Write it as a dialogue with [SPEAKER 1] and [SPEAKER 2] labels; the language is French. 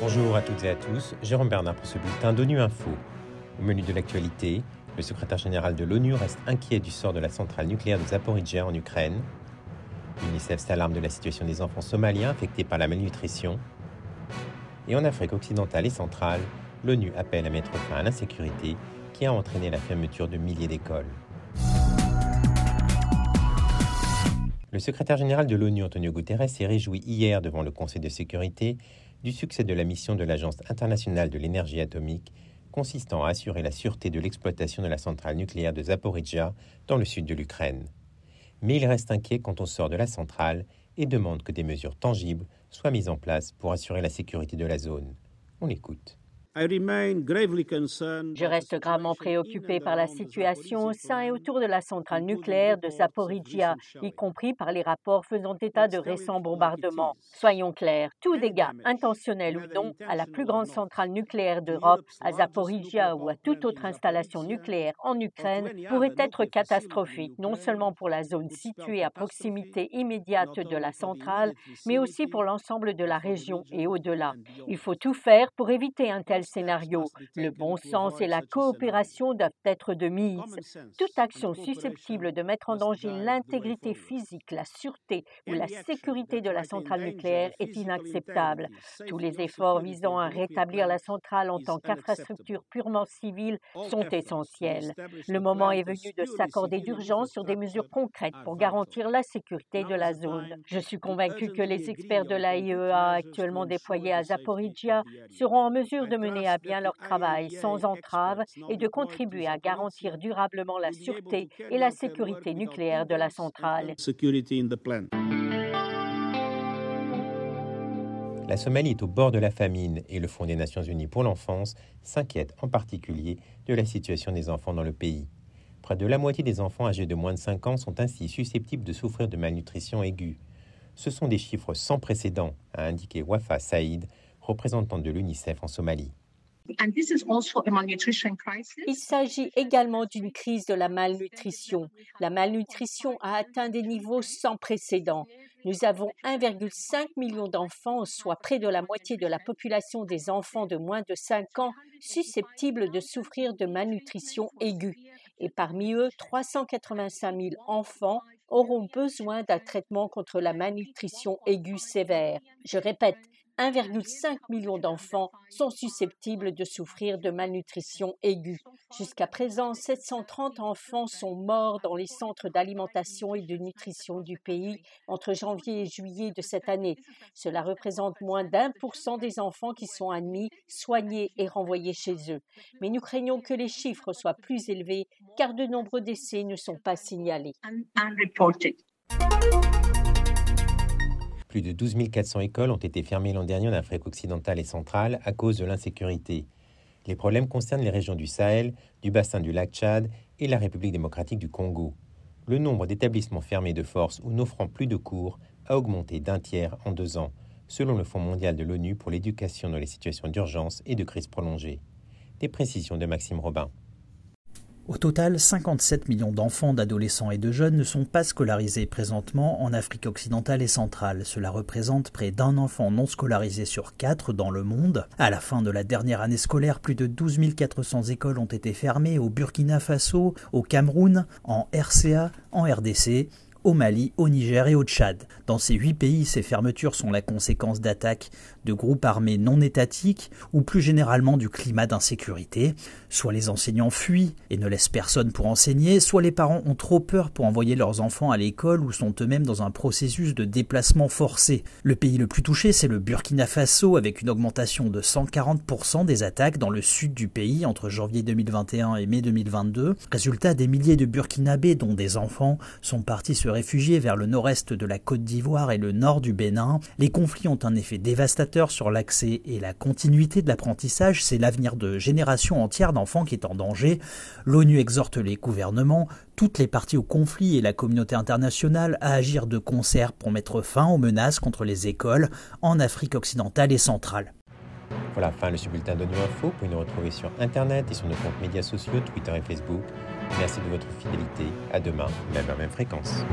[SPEAKER 1] Bonjour à toutes et à tous, Jérôme Bernard pour ce bulletin d'ONU Info. Au menu de l'actualité, le secrétaire général de l'ONU reste inquiet du sort de la centrale nucléaire de Zaporizhia en Ukraine. L'UNICEF s'alarme de la situation des enfants somaliens affectés par la malnutrition. Et en Afrique occidentale et centrale, l'ONU appelle à mettre fin à l'insécurité qui a entraîné la fermeture de milliers d'écoles. Le secrétaire général de l'ONU, Antonio Guterres, s'est réjoui hier devant le Conseil de sécurité du succès de la mission de l'Agence internationale de l'énergie atomique consistant à assurer la sûreté de l'exploitation de la centrale nucléaire de Zaporizhia dans le sud de l'Ukraine. Mais il reste inquiet quand on sort de la centrale et demande que des mesures tangibles soient mises en place pour assurer la sécurité de la zone. On l'écoute.
[SPEAKER 2] Je reste gravement préoccupé par la situation au sein et autour de la centrale nucléaire de Zaporizhia, y compris par les rapports faisant état de récents bombardements. Soyons clairs, tout dégât, intentionnel ou non, à la plus grande centrale nucléaire d'Europe, à Zaporizhia ou à toute autre installation nucléaire en Ukraine pourrait être catastrophique, non seulement pour la zone située à proximité immédiate de la centrale, mais aussi pour l'ensemble de la région et au-delà. Il faut tout faire pour éviter un tel scénario. Le bon sens et la coopération doivent être de mise. Toute action susceptible de mettre en danger l'intégrité physique, la sûreté ou la sécurité de la centrale nucléaire est inacceptable. Tous les efforts visant à rétablir la centrale en tant qu'infrastructure purement civile sont essentiels. Le moment est venu de s'accorder d'urgence sur des mesures concrètes pour garantir la sécurité de la zone. Je suis convaincu que les experts de l'AIEA actuellement déployés à Zaporizhia seront en mesure de mener à bien leur travail sans entrave et de contribuer à garantir durablement la sûreté et la sécurité nucléaire de la centrale.
[SPEAKER 1] La Somalie est au bord de la famine et le Fonds des Nations Unies pour l'enfance s'inquiète en particulier de la situation des enfants dans le pays. Près de la moitié des enfants âgés de moins de 5 ans sont ainsi susceptibles de souffrir de malnutrition aiguë. Ce sont des chiffres sans précédent, a indiqué Wafa Saïd, représentant de l'UNICEF en Somalie.
[SPEAKER 2] Il s'agit également d'une crise de la malnutrition. La malnutrition a atteint des niveaux sans précédent. Nous avons 1,5 million d'enfants, soit près de la moitié de la population des enfants de moins de 5 ans, susceptibles de souffrir de malnutrition aiguë. Et parmi eux, 385 000 enfants auront besoin d'un traitement contre la malnutrition aiguë sévère. Je répète, 1,5 million d'enfants sont susceptibles de souffrir de malnutrition aiguë. Jusqu'à présent, 730 enfants sont morts dans les centres d'alimentation et de nutrition du pays entre janvier et juillet de cette année. Cela représente moins d'un pour cent des enfants qui sont admis, soignés et renvoyés chez eux. Mais nous craignons que les chiffres soient plus élevés car de nombreux décès ne sont pas signalés.
[SPEAKER 1] Plus de 12 400 écoles ont été fermées l'an dernier en Afrique occidentale et centrale à cause de l'insécurité. Les problèmes concernent les régions du Sahel, du bassin du lac Tchad et la République démocratique du Congo. Le nombre d'établissements fermés de force ou n'offrant plus de cours a augmenté d'un tiers en deux ans, selon le Fonds mondial de l'ONU pour l'éducation dans les situations d'urgence et de crise prolongée. Des précisions de Maxime Robin.
[SPEAKER 3] Au total, 57 millions d'enfants, d'adolescents et de jeunes ne sont pas scolarisés présentement en Afrique occidentale et centrale. Cela représente près d'un enfant non scolarisé sur quatre dans le monde. À la fin de la dernière année scolaire, plus de 12 400 écoles ont été fermées au Burkina Faso, au Cameroun, en RCA, en RDC au Mali, au Niger et au Tchad. Dans ces huit pays, ces fermetures sont la conséquence d'attaques de groupes armés non étatiques ou plus généralement du climat d'insécurité. Soit les enseignants fuient et ne laissent personne pour enseigner, soit les parents ont trop peur pour envoyer leurs enfants à l'école ou sont eux-mêmes dans un processus de déplacement forcé. Le pays le plus touché, c'est le Burkina Faso avec une augmentation de 140% des attaques dans le sud du pays entre janvier 2021 et mai 2022. Résultat, des milliers de Burkinabés, dont des enfants, sont partis se réfugier vers le nord-est de la Côte d'Ivoire et le nord du Bénin. Les conflits ont un effet dévastateur sur l'accès et la continuité de l'apprentissage. C'est l'avenir de générations entières d'enfants qui est en danger. L'ONU exhorte les gouvernements, toutes les parties au conflit et la communauté internationale à agir de concert pour mettre fin aux menaces contre les écoles en Afrique occidentale et centrale.
[SPEAKER 1] Voilà, fin le bulletin d'ONU Info. Vous pouvez nous retrouver sur Internet et sur nos comptes médias sociaux, Twitter et Facebook. Merci de votre fidélité. À demain, même à même fréquence.